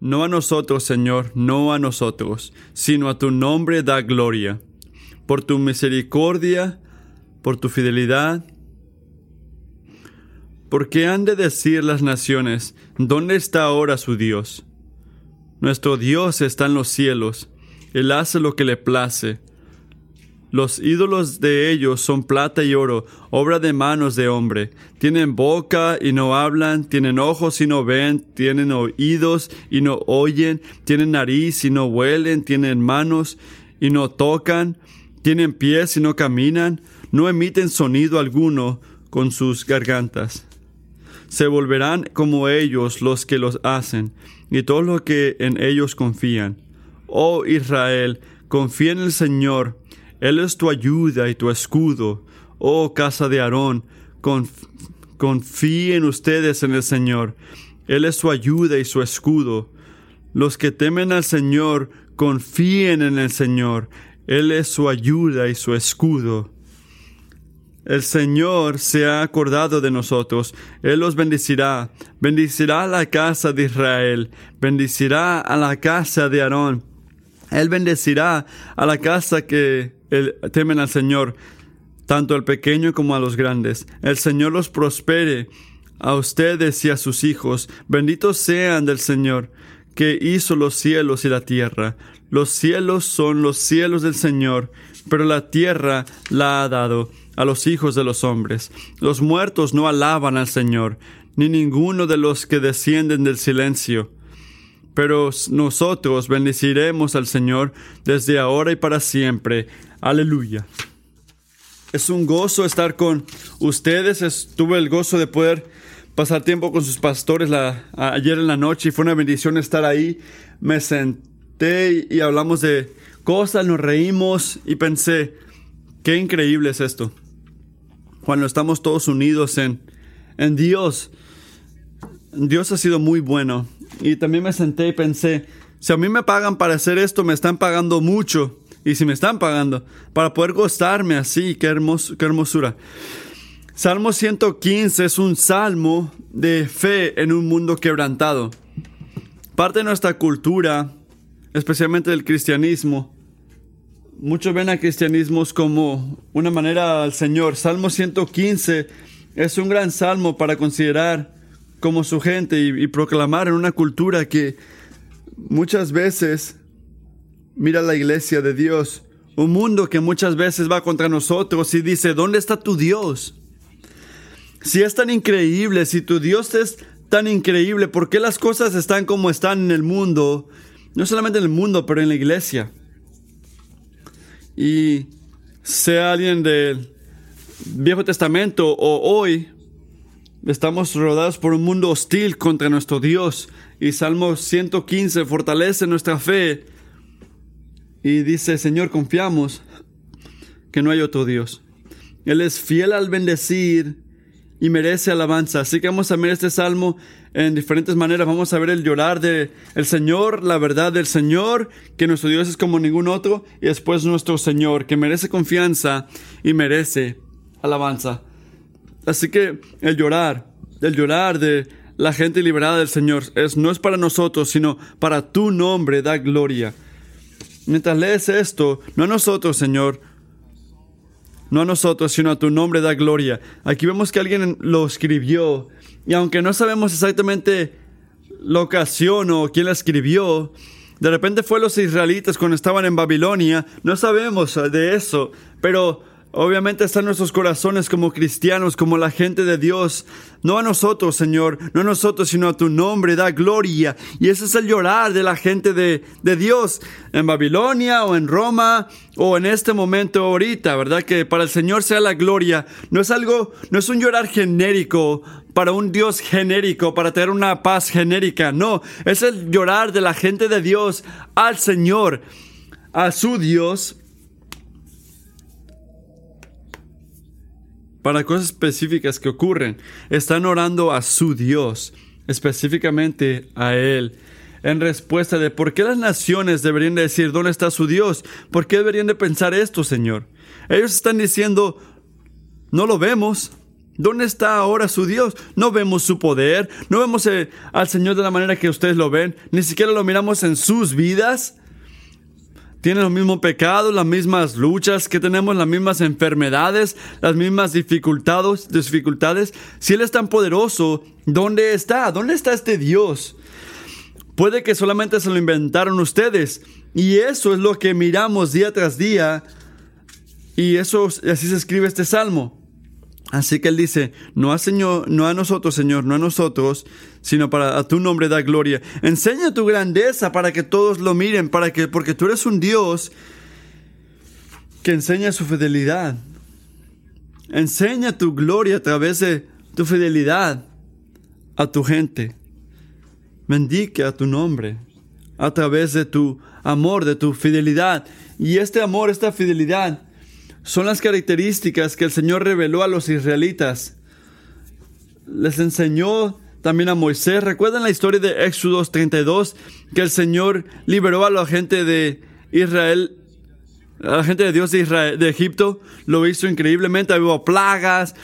No a nosotros, Señor, no a nosotros, sino a tu nombre da gloria. Por tu misericordia, por tu fidelidad. Porque han de decir las naciones, ¿dónde está ahora su Dios? Nuestro Dios está en los cielos, Él hace lo que le place. Los ídolos de ellos son plata y oro, obra de manos de hombre. Tienen boca y no hablan, tienen ojos y no ven, tienen oídos y no oyen, tienen nariz y no huelen, tienen manos y no tocan, tienen pies y no caminan, no emiten sonido alguno con sus gargantas. Se volverán como ellos los que los hacen, y todos los que en ellos confían. Oh Israel, confía en el Señor, él es tu ayuda y tu escudo. Oh casa de Aarón, confíen ustedes en el Señor. Él es su ayuda y su escudo. Los que temen al Señor, confíen en el Señor. Él es su ayuda y su escudo. El Señor se ha acordado de nosotros. Él los bendecirá. Bendecirá a la casa de Israel. Bendecirá a la casa de Aarón. Él bendecirá a la casa que temen al Señor, tanto al pequeño como a los grandes. El Señor los prospere a ustedes y a sus hijos. Benditos sean del Señor, que hizo los cielos y la tierra. Los cielos son los cielos del Señor, pero la tierra la ha dado a los hijos de los hombres. Los muertos no alaban al Señor, ni ninguno de los que descienden del silencio pero nosotros bendeciremos al Señor desde ahora y para siempre. Aleluya. Es un gozo estar con ustedes. tuve el gozo de poder pasar tiempo con sus pastores ayer en la noche y fue una bendición estar ahí. Me senté y hablamos de cosas, nos reímos y pensé, qué increíble es esto. Cuando estamos todos unidos en, en Dios. Dios ha sido muy bueno y también me senté y pensé, si a mí me pagan para hacer esto, me están pagando mucho. Y si me están pagando para poder gozarme así, qué, qué hermosura. Salmo 115 es un salmo de fe en un mundo quebrantado. Parte de nuestra cultura, especialmente del cristianismo, muchos ven al cristianismo como una manera al Señor. Salmo 115 es un gran salmo para considerar como su gente y, proclamar en una cultura que muchas veces mira la iglesia de Dios, un mundo que muchas veces va contra nosotros y dice, ¿dónde está tu Dios? Si es tan increíble, si tu Dios es tan increíble, ¿por qué las cosas están como están en el mundo? No solamente en el mundo, pero en la iglesia. Y sea alguien del Viejo Testamento o hoy, Estamos rodeados por un mundo hostil contra nuestro Dios. Y Salmo 115 fortalece nuestra fe. Y dice, Señor, confiamos que no hay otro Dios. Él es fiel al bendecir y merece alabanza. Así que vamos a ver este salmo en diferentes maneras. Vamos a ver el llorar del el Señor, la verdad del Señor, que nuestro Dios es como ningún otro, y después nuestro Señor, que merece confianza y merece alabanza. Así que el llorar, el llorar de la gente liberada del Señor es, no es para nosotros, sino para tu nombre da gloria. Mientras lees esto, no a nosotros, Señor, no a nosotros, sino a tu nombre da gloria. Aquí vemos que alguien lo escribió y aunque no sabemos exactamente la ocasión o quién la escribió, de repente fue los israelitas cuando estaban en Babilonia, no sabemos de eso, pero Obviamente están nuestros corazones como cristianos, como la gente de Dios. No a nosotros, Señor, no a nosotros, sino a tu nombre, da gloria. Y ese es el llorar de la gente de, de Dios en Babilonia o en Roma o en este momento ahorita, ¿verdad? Que para el Señor sea la gloria. No es algo, no es un llorar genérico para un Dios genérico, para tener una paz genérica. No, es el llorar de la gente de Dios al Señor, a su Dios para cosas específicas que ocurren. Están orando a su Dios, específicamente a Él, en respuesta de por qué las naciones deberían decir dónde está su Dios, por qué deberían de pensar esto, Señor. Ellos están diciendo, no lo vemos, ¿Dónde está ahora su Dios? No vemos su poder, no vemos eh, al Señor de la manera que ustedes lo ven, ni siquiera lo miramos en sus vidas. Tienen los mismos pecados, las mismas luchas que tenemos, las mismas enfermedades, las mismas dificultades, dificultades. Si Él es tan poderoso, ¿dónde está? ¿Dónde está este Dios? Puede que solamente se lo inventaron ustedes. Y eso es lo que miramos día tras día. Y eso así se escribe este salmo. Así que él dice, no a, nosotros, Señor, no a nosotros, sino para a tu nombre da gloria. Enseña tu grandeza para que todos lo miren, para que, porque tú eres un Dios que enseña su fidelidad. Enseña tu gloria a través de tu fidelidad a tu gente. Bendique a tu nombre a través de tu amor, de tu fidelidad. Y este amor, esta fidelidad, son las características que el Señor reveló a los israelitas. Les enseñó también a Moisés. ¿Recuerdan la historia de Éxodo 32? Que el Señor liberó a la gente de Israel, a la gente de Dios de, Israel, de Egipto. Lo hizo increíblemente. Hubo plagas.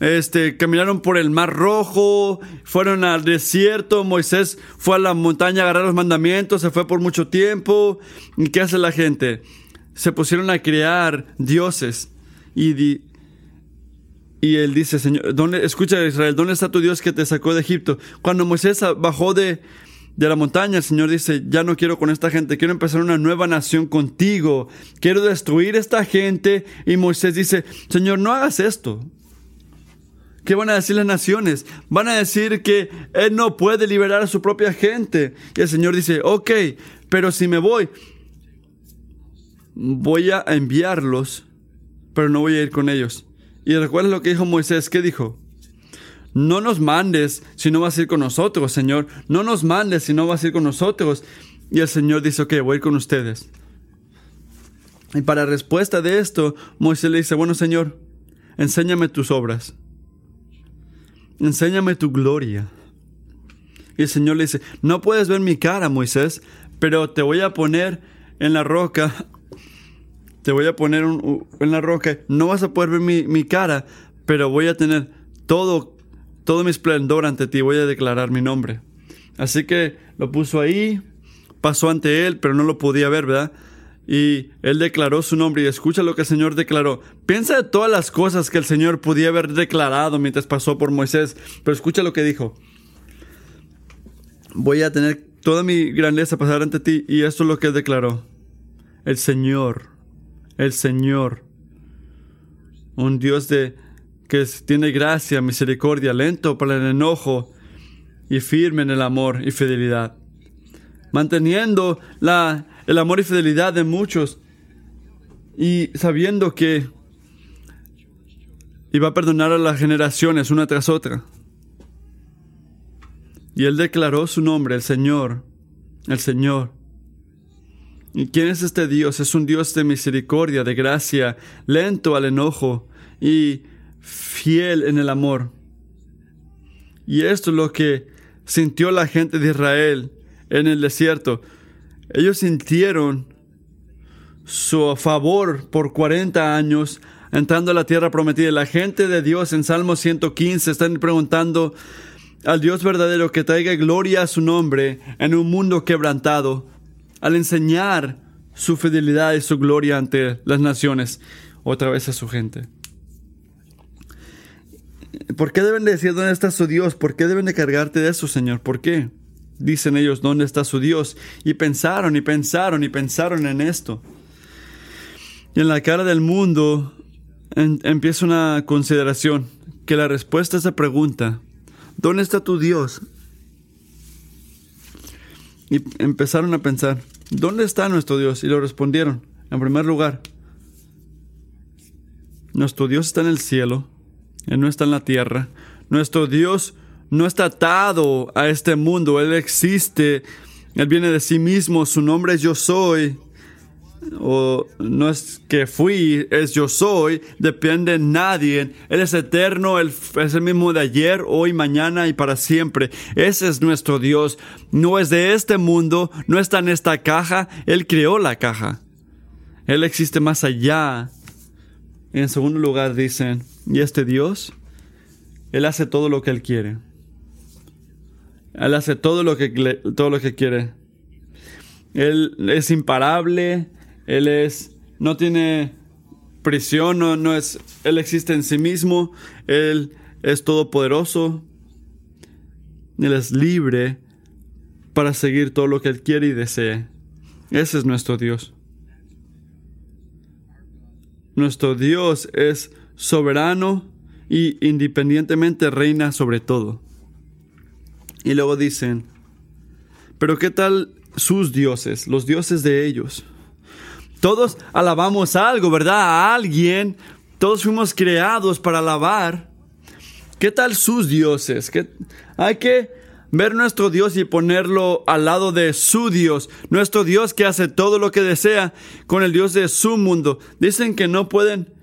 Este, caminaron por el mar rojo, fueron al desierto, Moisés fue a la montaña a agarrar los mandamientos, se fue por mucho tiempo. ¿Y qué hace la gente? Se pusieron a crear dioses y, y él dice, Señor, ¿dónde, escucha Israel, ¿dónde está tu Dios que te sacó de Egipto? Cuando Moisés bajó de, de la montaña, el Señor dice, ya no quiero con esta gente, quiero empezar una nueva nación contigo, quiero destruir esta gente. Y Moisés dice, Señor, no hagas esto. ¿Qué van a decir las naciones? Van a decir que Él no puede liberar a su propia gente. Y el Señor dice, ok, pero si me voy, voy a enviarlos, pero no voy a ir con ellos. Y recuerda lo que dijo Moisés, ¿qué dijo? No nos mandes si no vas a ir con nosotros, Señor. No nos mandes si no vas a ir con nosotros. Y el Señor dice, ok, voy a ir con ustedes. Y para respuesta de esto, Moisés le dice, bueno, Señor, enséñame tus obras. Enséñame tu gloria. Y el Señor le dice, no puedes ver mi cara, Moisés, pero te voy a poner en la roca te voy a poner en la roca, no vas a poder ver mi, cara, pero voy a tener todo, todo mi esplendor ante ti, voy a declarar mi nombre. Así que lo puso ahí, pasó ante él, pero no lo podía ver, ¿verdad? Y él declaró su nombre y escucha lo que el Señor declaró. Piensa de todas las cosas que el Señor podía haber declarado mientras pasó por Moisés, pero escucha lo que dijo. Voy a tener toda mi grandeza pasar ante ti y esto es lo que declaró. El Señor el Señor. Un Dios de que tiene gracia, misericordia, lento para el enojo y firme en el amor y fidelidad. Manteniendo la, el amor y fidelidad de muchos y sabiendo que iba a perdonar a las generaciones una tras otra. Y él declaró su nombre, el Señor, el Señor. ¿Y quién es este Dios? Es un Dios de misericordia, de gracia, lento al enojo y fiel en el amor. Y esto es lo que sintió la gente de Israel en el desierto. Ellos sintieron su favor por 40 años entrando a la tierra prometida. La gente de Dios en Salmo 115 están preguntando al Dios verdadero que traiga gloria a su nombre en un mundo quebrantado al enseñar su fidelidad y su gloria ante las naciones, otra vez a su gente. ¿Por qué deben decir dónde está su Dios? ¿Por qué deben de cargarte de eso, Señor? ¿Por qué? Dicen ellos, ¿dónde está su Dios? Y pensaron y pensaron y pensaron en esto. Y en la cara del mundo empieza una consideración, que la respuesta a esa pregunta, ¿dónde está tu Dios? Y empezaron a pensar, ¿dónde está nuestro Dios? Y lo respondieron, en primer lugar, nuestro Dios está en el cielo, Él no está en la tierra. Nuestro Dios no está atado a este mundo, Él existe, Él viene de sí mismo, su nombre es yo soy o no es que fui, es yo soy, depende de nadie. Él es eterno, Él es el mismo de ayer, hoy, mañana y para siempre. Ese es nuestro Dios. No es de este mundo, no está en esta caja, Él creó la caja. Él existe más allá. En segundo lugar dicen, ¿y este Dios? Él hace todo lo que Él quiere. Él hace todo lo que, todo lo que quiere. Él es imparable, Él es, no tiene prisión, no, no es, Él existe en sí mismo, Él es todopoderoso, Él es libre para seguir todo lo que Él quiere y desee. Ese es nuestro Dios. Nuestro Dios es soberano y independientemente reina sobre todo. Y luego dicen, pero ¿qué tal sus dioses, los dioses de ellos? Todos alabamos algo, ¿verdad? A alguien. Todos fuimos creados para alabar. ¿Qué tal sus dioses? ¿Qué? Hay que ver nuestro Dios y ponerlo al lado de su Dios, nuestro Dios que hace todo lo que desea con el Dios de su mundo. Dicen que no pueden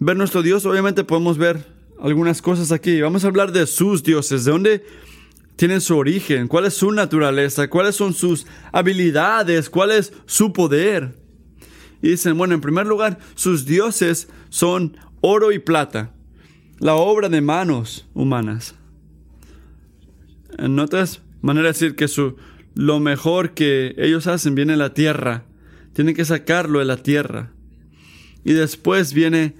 ver nuestro Dios, obviamente podemos ver algunas cosas aquí. Vamos a hablar de sus dioses, de dónde tienen su origen, cuál es su naturaleza, cuáles son sus habilidades, cuál es su poder. Y dicen, bueno, en primer lugar, sus dioses son oro y plata, la obra de manos humanas. En otras maneras de decir que su, lo mejor que ellos hacen viene de la tierra, tienen que sacarlo de la tierra. Y después viene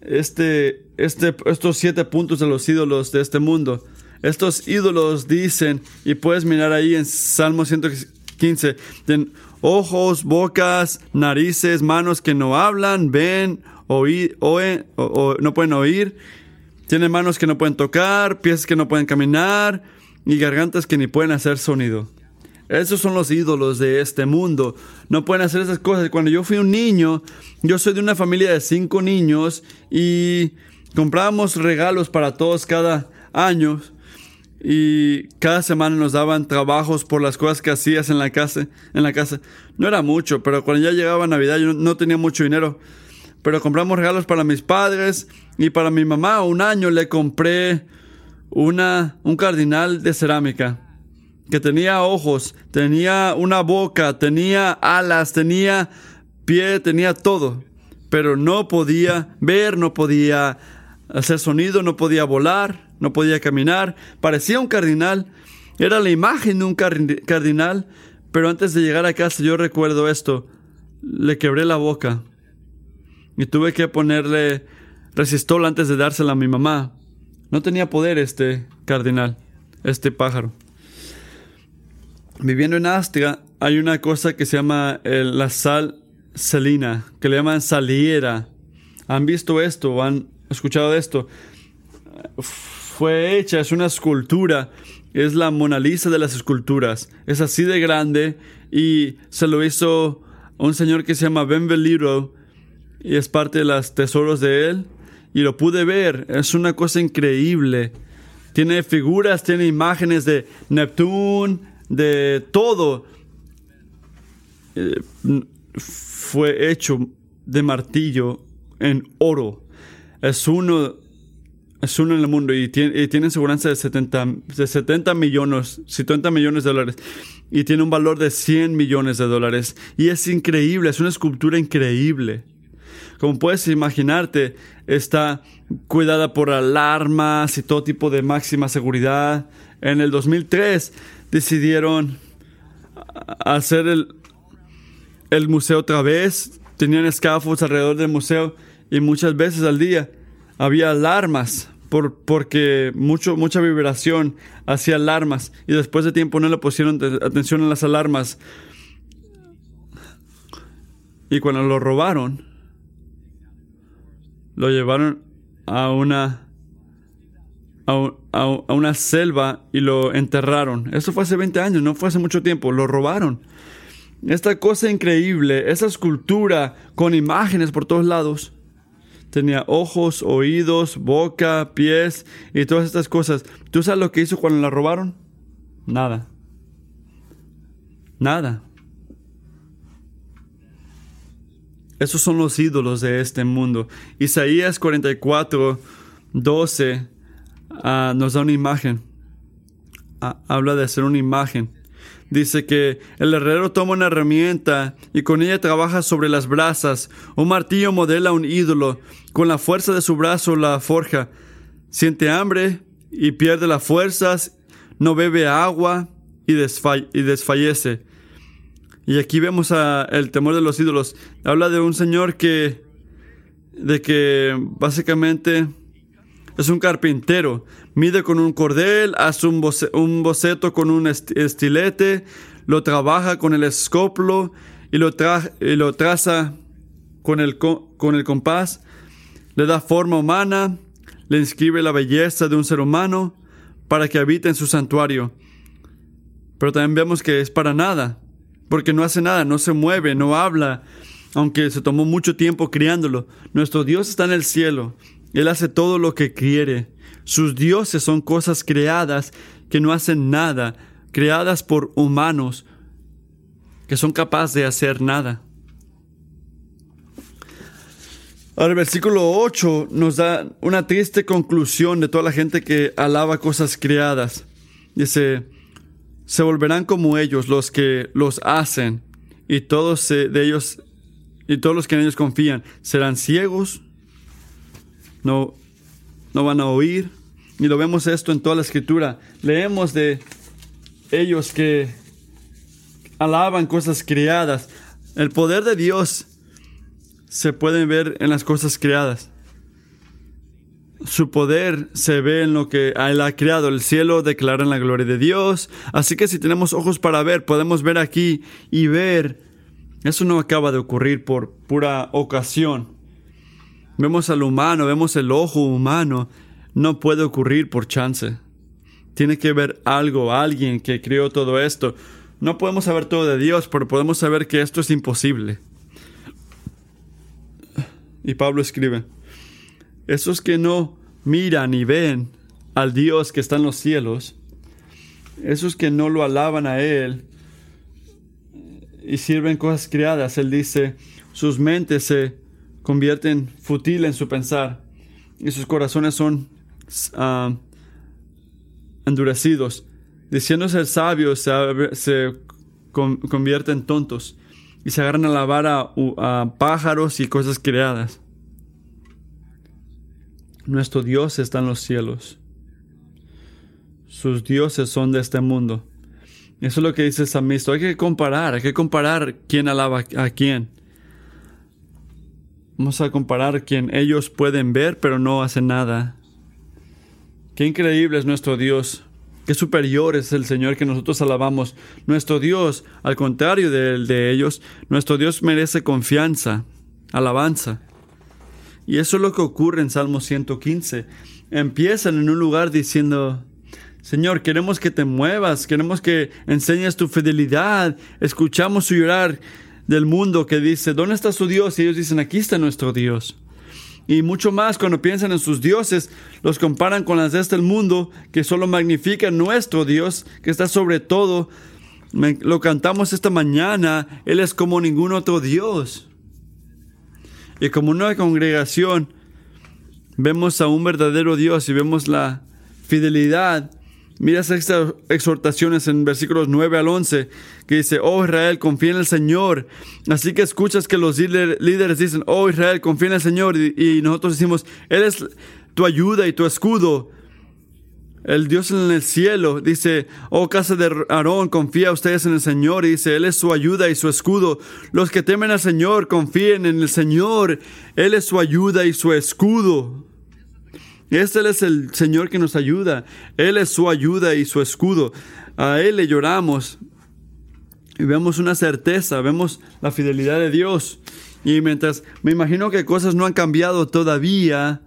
este, este, estos siete puntos de los ídolos de este mundo. Estos ídolos dicen, y puedes mirar ahí en Salmo 115, tienen ojos, bocas, narices, manos que no hablan, ven, oír, oen, o, no pueden oír, tienen manos que no pueden tocar, pies que no pueden caminar y gargantas que ni pueden hacer sonido. Esos son los ídolos de este mundo. No pueden hacer esas cosas. Cuando yo fui un niño, yo soy de una familia de cinco niños y comprábamos regalos para todos cada año y cada semana nos daban trabajos por las cosas que hacías en la casa. En la casa. No era mucho, pero cuando ya llegaba Navidad yo no tenía mucho dinero. Pero compramos regalos para mis padres y para mi mamá. Un año le compré una, un cardinal de cerámica que tenía ojos, tenía una boca, tenía alas, tenía pie, tenía todo. Pero no podía ver, no podía hacer sonido, no podía volar no podía caminar, parecía un cardinal, era la imagen de un cardinal, pero antes de llegar a casa yo recuerdo esto, le quebré la boca y tuve que ponerle resistol antes de dársela a mi mamá. No tenía poder este cardinal, este pájaro. Viviendo en Austria hay una cosa que se llama la sal salina, que le llaman saliera. ¿Han visto esto han escuchado esto? Fue hecha, es una escultura, es la Mona Lisa de las esculturas, es así de grande y se lo hizo un señor que se llama Ben Veliro y es parte de los tesoros de él y lo pude ver, es una cosa increíble. Tiene figuras, tiene imágenes de Neptune, de todo. Eh, fue hecho de martillo en oro. Es uno es uno en el mundo y tiene, tiene seguridad de 70, de 70 millones, 70 millones de dólares. Y tiene un valor de 100 millones de dólares. Y es increíble, es una escultura increíble. Como puedes imaginarte, está cuidada por alarmas y todo tipo de máxima seguridad. En el 2003 decidieron hacer el, el museo otra vez. Tenían escafos alrededor del museo y muchas veces al día había alarmas por, porque mucho, mucha vibración hacía alarmas y después de tiempo no le pusieron atención a las alarmas. Y cuando lo robaron, lo llevaron a una, a, una selva y lo enterraron. Eso fue hace 20 años, no fue hace mucho tiempo, lo robaron. Esta cosa increíble, esa escultura con imágenes por todos lados, tenía ojos, oídos, boca, pies y todas estas cosas. ¿Tú sabes lo que hizo cuando la robaron? Nada. Nada. Esos son los ídolos de este mundo. Isaías 44, 12 ah, nos da una imagen. Ah, habla de hacer una imagen. Dice que el herrero toma una herramienta y con ella trabaja sobre las brasas. Un martillo modela un ídolo. Con la fuerza de su brazo la forja. siente hambre y pierde las fuerzas, no bebe agua y, desfallece. Y aquí vemos a el temor de los ídolos. Habla de un señor que, de que básicamente es un carpintero. Mide con un cordel, hace un, boceto con un estilete, lo trabaja con el escoplo y lo, traza con el, con el compás. Le da forma humana, le inscribe la belleza de un ser humano para que habite en su santuario. Pero también vemos que es para nada, porque no hace nada, no se mueve, no habla, aunque se tomó mucho tiempo criándolo. Nuestro Dios está en el cielo, Él hace todo lo que quiere. Sus dioses son cosas creadas que no hacen nada, creadas por humanos que son capaces de hacer nada. Ahora el versículo 8 nos da una triste conclusión de toda la gente que alaba cosas creadas. Dice, se volverán como ellos los que los hacen y todos de ellos y todos los que en ellos confían serán ciegos, no, no van a oír. Y lo vemos esto en toda la escritura. Leemos de ellos que alaban cosas creadas. El poder de Dios se puede ver en las cosas creadas. Su poder se ve en lo que Él ha creado. El cielo declara la gloria de Dios. Así que si tenemos ojos para ver, podemos ver aquí y ver. Eso no acaba de ocurrir por pura ocasión. Vemos al humano, vemos el ojo humano. No puede ocurrir por chance. Tiene que ver algo, alguien que creó todo esto. No podemos saber todo de Dios, pero podemos saber que esto es imposible. Y Pablo escribe, esos que no miran y ven al Dios que está en los cielos, esos que no lo alaban a Él y sirven cosas creadas, Él dice, sus mentes se convierten futiles en su pensar y sus corazones son ah, endurecidos. Diciéndose el sabio se, convierten tontos y se agarran a lavar a, pájaros y cosas creadas. Nuestro Dios está en los cielos. Sus dioses son de este mundo. Eso es lo que dice Samisto. Hay que comparar, hay que comparar quién alaba a quién. Vamos a comparar quien ellos pueden ver pero no hacen nada. Qué increíble es nuestro Dios. Qué superior es el Señor que nosotros alabamos. Nuestro Dios, al contrario del de ellos, nuestro Dios merece confianza, alabanza. Y eso es lo que ocurre en Salmo 115. Empiezan en un lugar diciendo, Señor, queremos que te muevas, queremos que enseñes tu fidelidad. Escuchamos su llorar del mundo que dice, ¿dónde está su Dios? Y ellos dicen, aquí está nuestro Dios. Y mucho más cuando piensan en sus dioses, los comparan con las de este mundo, que solo magnifican nuestro Dios, que está sobre todo. lo cantamos esta mañana, Él es como ningún otro Dios. Y como una congregación, vemos a un verdadero Dios y vemos la fidelidad Mira estas exhortaciones en versículos 9 al 11, que dice, oh Israel, confía en el Señor. Así que escuchas que los líderes dicen, oh Israel, confía en el Señor. Y, nosotros decimos, Él es tu ayuda y tu escudo. El Dios en el cielo dice, oh casa de Aarón, confía ustedes en el Señor. Y dice, Él es su ayuda y su escudo. Los que temen al Señor, confíen en el Señor. Él es su ayuda y su escudo. Este es el Señor que nos ayuda. Él es su ayuda y su escudo. A Él le lloramos. Y vemos una certeza, vemos la fidelidad de Dios. Y mientras me imagino que cosas no han cambiado todavía,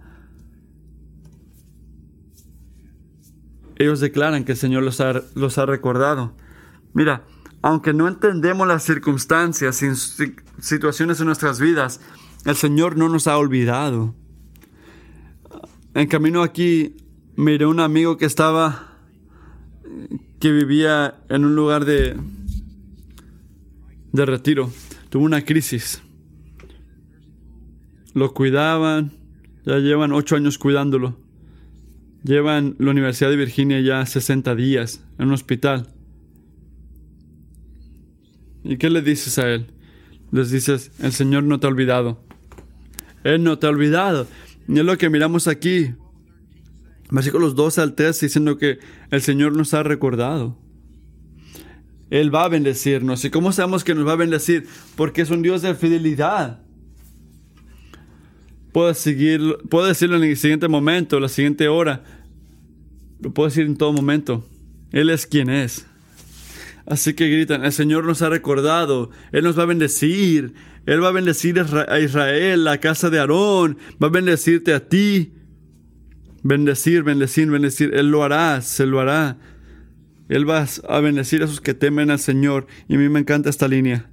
ellos declaran que el Señor los ha, recordado. Mira, aunque no entendemos las circunstancias y situaciones en nuestras vidas, el Señor no nos ha olvidado. En camino aquí miré un amigo que estaba, que vivía en un lugar de, de retiro. Tuvo una crisis. Lo cuidaban, ya llevan ocho años cuidándolo. Llevan la Universidad de Virginia ya 60 días en un hospital. ¿Y qué le dices a él? Les dices, el Señor no te ha olvidado. Él no te ha olvidado. Y es lo que miramos aquí. Versículos 2 al 3 diciendo que el Señor nos ha recordado. Él va a bendecirnos. ¿Y cómo sabemos que nos va a bendecir? Porque es un Dios de fidelidad. Puedo, seguir, puedo decirlo en el siguiente momento, la siguiente hora. Lo puedo decir en todo momento. Él es quien es. Así que gritan, el Señor nos ha recordado, Él nos va a bendecir, Él va a bendecir a Israel, la casa de Aarón, va a bendecirte a ti. Bendecir, bendecir, bendecir, Él lo hará, se lo hará. Él va a bendecir a esos que temen al Señor. Y a mí me encanta esta línea.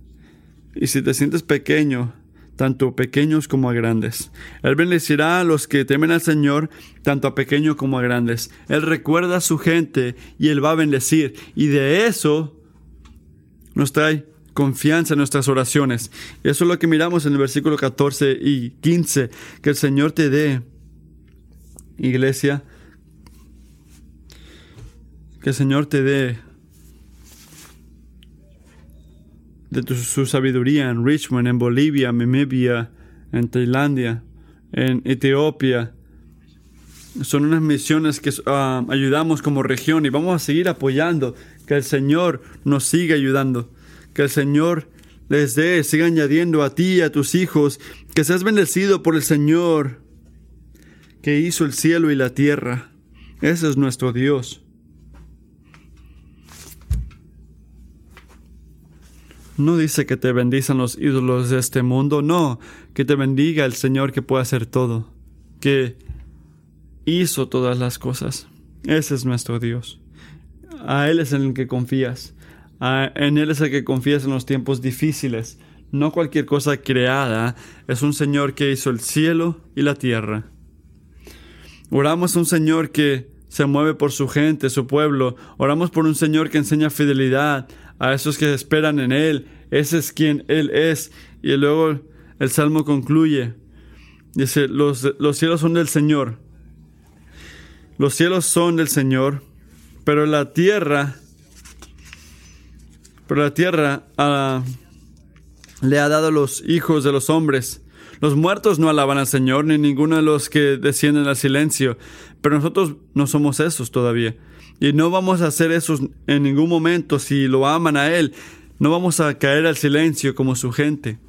Y si te sientes pequeño, tanto pequeños como a grandes. Él bendecirá a los que temen al Señor, tanto a pequeños como a grandes. Él recuerda a su gente y Él va a bendecir. Y de eso nos trae confianza en nuestras oraciones. Eso es lo que miramos en el versículo 14 y 15, que el Señor te dé, iglesia, que el Señor te dé de su sabiduría en Richmond, en Bolivia, en Namibia, en Tailandia, en Etiopía. Son unas misiones que ah, ayudamos como región y vamos a seguir apoyando. Que el Señor nos siga ayudando. Que el Señor les dé, siga añadiendo a ti y a tus hijos. Que seas bendecido por el Señor que hizo el cielo y la tierra. Ese es nuestro Dios. No dice que te bendizan los ídolos de este mundo, no, que te bendiga el Señor que puede hacer todo, que hizo todas las cosas. Ese es nuestro Dios. A Él es en el que confías. En Él es el que confías en los tiempos difíciles. No cualquier cosa creada. Es un Señor que hizo el cielo y la tierra. Oramos a un Señor que se mueve por su gente, su pueblo. Oramos por un Señor que enseña fidelidad, a esos que esperan en Él. Ese es quien Él es. Y luego el Salmo concluye. Dice, los, los cielos son del Señor. Los cielos son del Señor, pero la tierra, pero la tierra ah, le ha dado los hijos de los hombres. Los muertos no alaban al Señor, ni ninguno de los que descienden al silencio, pero nosotros no somos esos todavía. Y no vamos a hacer eso en ningún momento si lo aman a Él. No vamos a caer al silencio como su gente.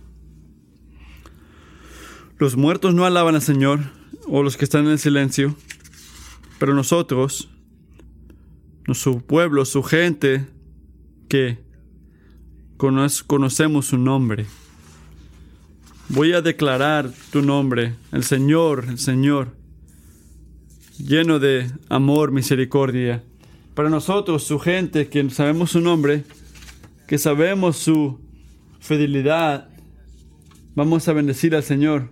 Los muertos no alaban al Señor o los que están en el silencio, pero nosotros, su pueblo, su gente, que conocemos su nombre. Voy a declarar tu nombre, el Señor, el Señor, lleno de amor, misericordia para nosotros, su gente, que sabemos su nombre, que sabemos su fidelidad, vamos a bendecir al Señor.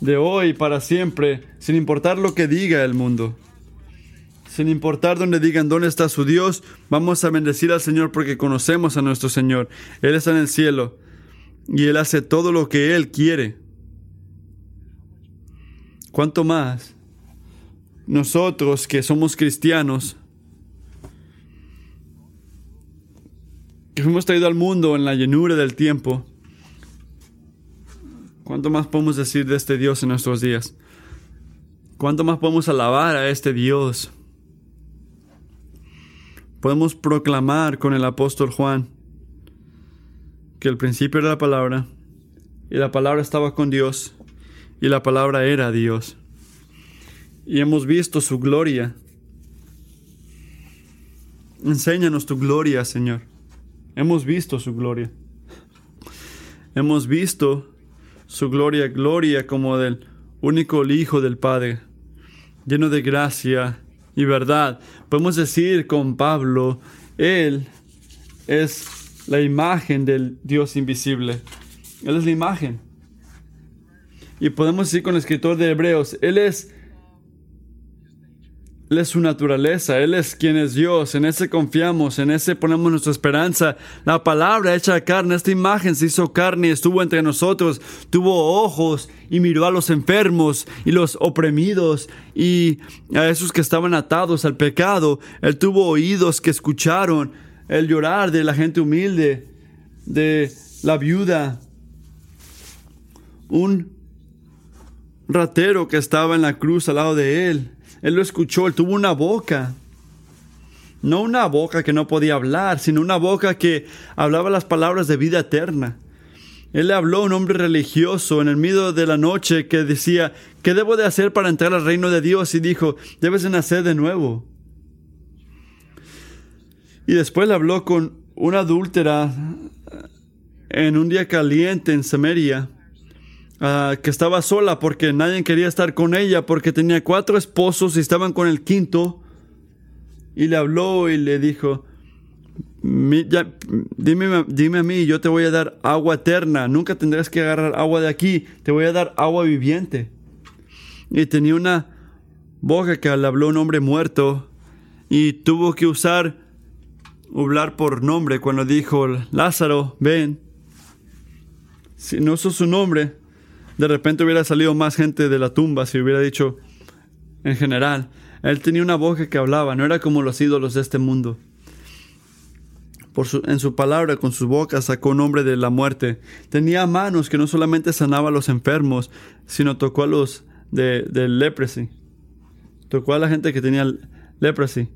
De hoy para siempre, sin importar lo que diga el mundo. Sin importar donde digan dónde está su Dios, vamos a bendecir al Señor porque conocemos a nuestro Señor. Él está en el cielo y Él hace todo lo que Él quiere. ¿Cuánto más? nosotros que somos cristianos, que hemos traído al mundo en la llenura del tiempo, ¿cuánto más podemos decir de este Dios en nuestros días? ¿Cuánto más podemos alabar a este Dios? Podemos proclamar con el apóstol Juan que el principio era la palabra, y la palabra estaba con Dios, y la palabra era Dios y hemos visto su gloria. Enséñanos tu gloria, Señor. Hemos visto su gloria. Hemos visto su gloria, gloria como del único Hijo del Padre, lleno de gracia y verdad. Podemos decir con Pablo, Él es la imagen del Dios invisible. Él es la imagen. Y podemos decir con el escritor de Hebreos, Él es él es su naturaleza, Él es quien es Dios, en ese confiamos, en ese ponemos nuestra esperanza. La palabra hecha carne, esta imagen se hizo carne y estuvo entre nosotros, tuvo ojos y miró a los enfermos y los oprimidos y a esos que estaban atados al pecado. Él tuvo oídos que escucharon el llorar de la gente humilde, de la viuda. Un ratero que estaba en la cruz al lado de Él Él lo escuchó, él tuvo una boca. No una boca que no podía hablar, sino una boca que hablaba las palabras de vida eterna. Él le habló a un hombre religioso en el medio de la noche que decía, ¿qué debo de hacer para entrar al reino de Dios? Y dijo, debes de nacer de nuevo. Y después le habló con una adúltera en un día caliente en Samaria, ah, que estaba sola porque nadie quería estar con ella, porque tenía cuatro esposos y estaban con el quinto. Y le habló y le dijo, dime, dime a mí, yo te voy a dar agua eterna, nunca tendrás que agarrar agua de aquí, te voy a dar agua viviente. Y tenía una boca que le habló un hombre muerto y tuvo que usar, hablar por nombre cuando dijo, Lázaro, ven. Si no usó su nombre, de repente hubiera salido más gente de la tumba si hubiera dicho en general. Él tenía una boca que hablaba, no era como los ídolos de este mundo. Por en su palabra, con su boca, sacó nombre de la muerte. Tenía manos que no solamente sanaba a los enfermos, sino tocó a los de, de leprosy. Tocó a la gente que tenía leprosy.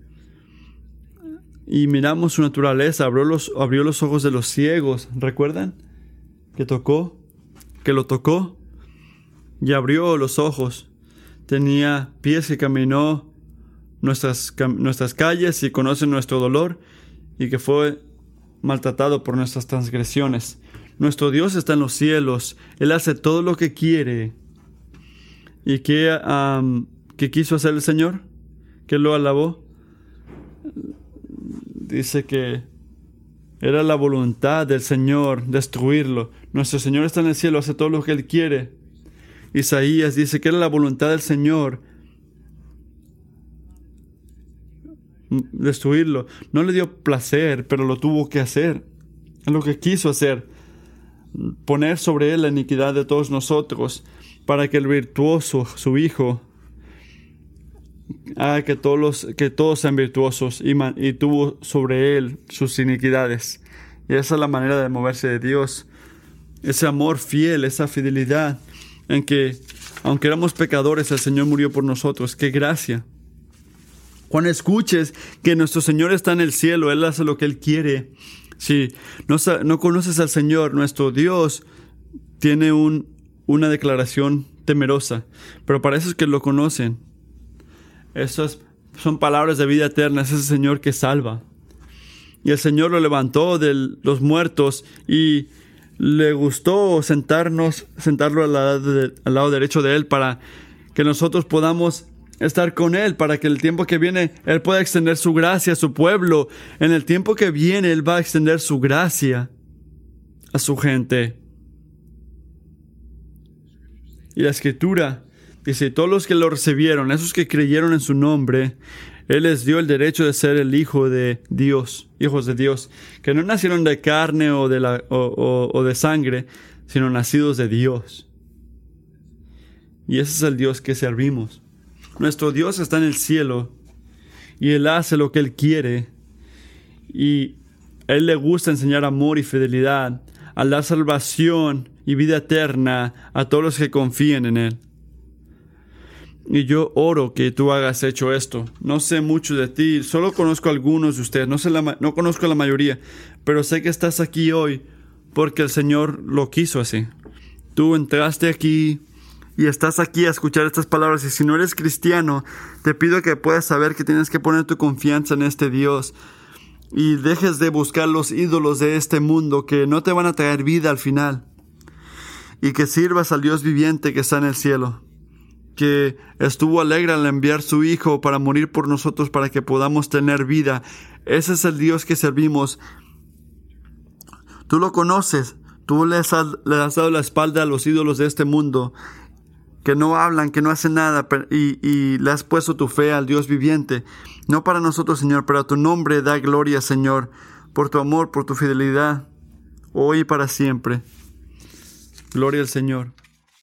Y miramos su naturaleza, abrió los, abrió los ojos de los ciegos. ¿Recuerdan? Que tocó, que lo tocó y abrió los ojos. Tenía pies que caminó nuestras, nuestras calles y conoce nuestro dolor y que fue maltratado por nuestras transgresiones. Nuestro Dios está en los cielos, Él hace todo lo que quiere. ¿Y qué, qué quiso hacer el Señor? ¿Qué lo alabó? Dice que era la voluntad del Señor destruirlo. Nuestro Señor está en el cielo, hace todo lo que Él quiere. Isaías dice que era la voluntad del Señor destruirlo. No le dio placer, pero lo tuvo que hacer. Es lo que quiso hacer. Poner sobre él la iniquidad de todos nosotros para que el virtuoso, su hijo, que todos, los, sean virtuosos y, y tuvo sobre él sus iniquidades. Y esa es la manera de moverse de Dios. Ese amor fiel, esa fidelidad en que, aunque éramos pecadores, el Señor murió por nosotros. ¡Qué gracia! Cuando escuches que nuestro Señor está en el cielo, Él hace lo que Él quiere. Si no, no conoces al Señor, nuestro Dios tiene un, una declaración temerosa, pero para esos que lo conocen, esas son palabras de vida eterna, es ese Señor que salva. Y el Señor lo levantó de los muertos y le gustó sentarnos, sentarlo al lado, al lado derecho de Él para que nosotros podamos estar con Él para que el tiempo que viene Él pueda extender su gracia a su pueblo. En el tiempo que viene Él va a extender su gracia a su gente. Y la escritura dice, todos los que lo recibieron, esos que creyeron en su nombre, Él les dio el derecho de ser el Hijo de Dios, hijos de Dios, que no nacieron de carne o de, la, o de sangre, sino nacidos de Dios. Y ese es el Dios que servimos. Nuestro Dios está en el cielo y Él hace lo que Él quiere. Y a Él le gusta enseñar amor y fidelidad, al dar salvación y vida eterna a todos los que confíen en Él. Y yo oro que tú hagas hecho esto. No sé mucho de ti, solo conozco a algunos de ustedes, no, sé la, no conozco a la mayoría, pero sé que estás aquí hoy porque el Señor lo quiso así. Tú entraste aquí y estás aquí a escuchar estas palabras y si no eres cristiano, te pido que puedas saber que tienes que poner tu confianza en este Dios y dejes de buscar los ídolos de este mundo que no te van a traer vida al final y que sirvas al Dios viviente que está en el cielo que estuvo alegre al enviar su Hijo para morir por nosotros para que podamos tener vida. Ese es el Dios que servimos. Tú lo conoces, tú le has, dado la espalda a los ídolos de este mundo que no hablan, que no hacen nada, y, le has puesto tu fe al Dios viviente. No para nosotros, Señor, pero a tu nombre da gloria, Señor, por tu amor, por tu fidelidad, hoy y para siempre. Gloria al Señor.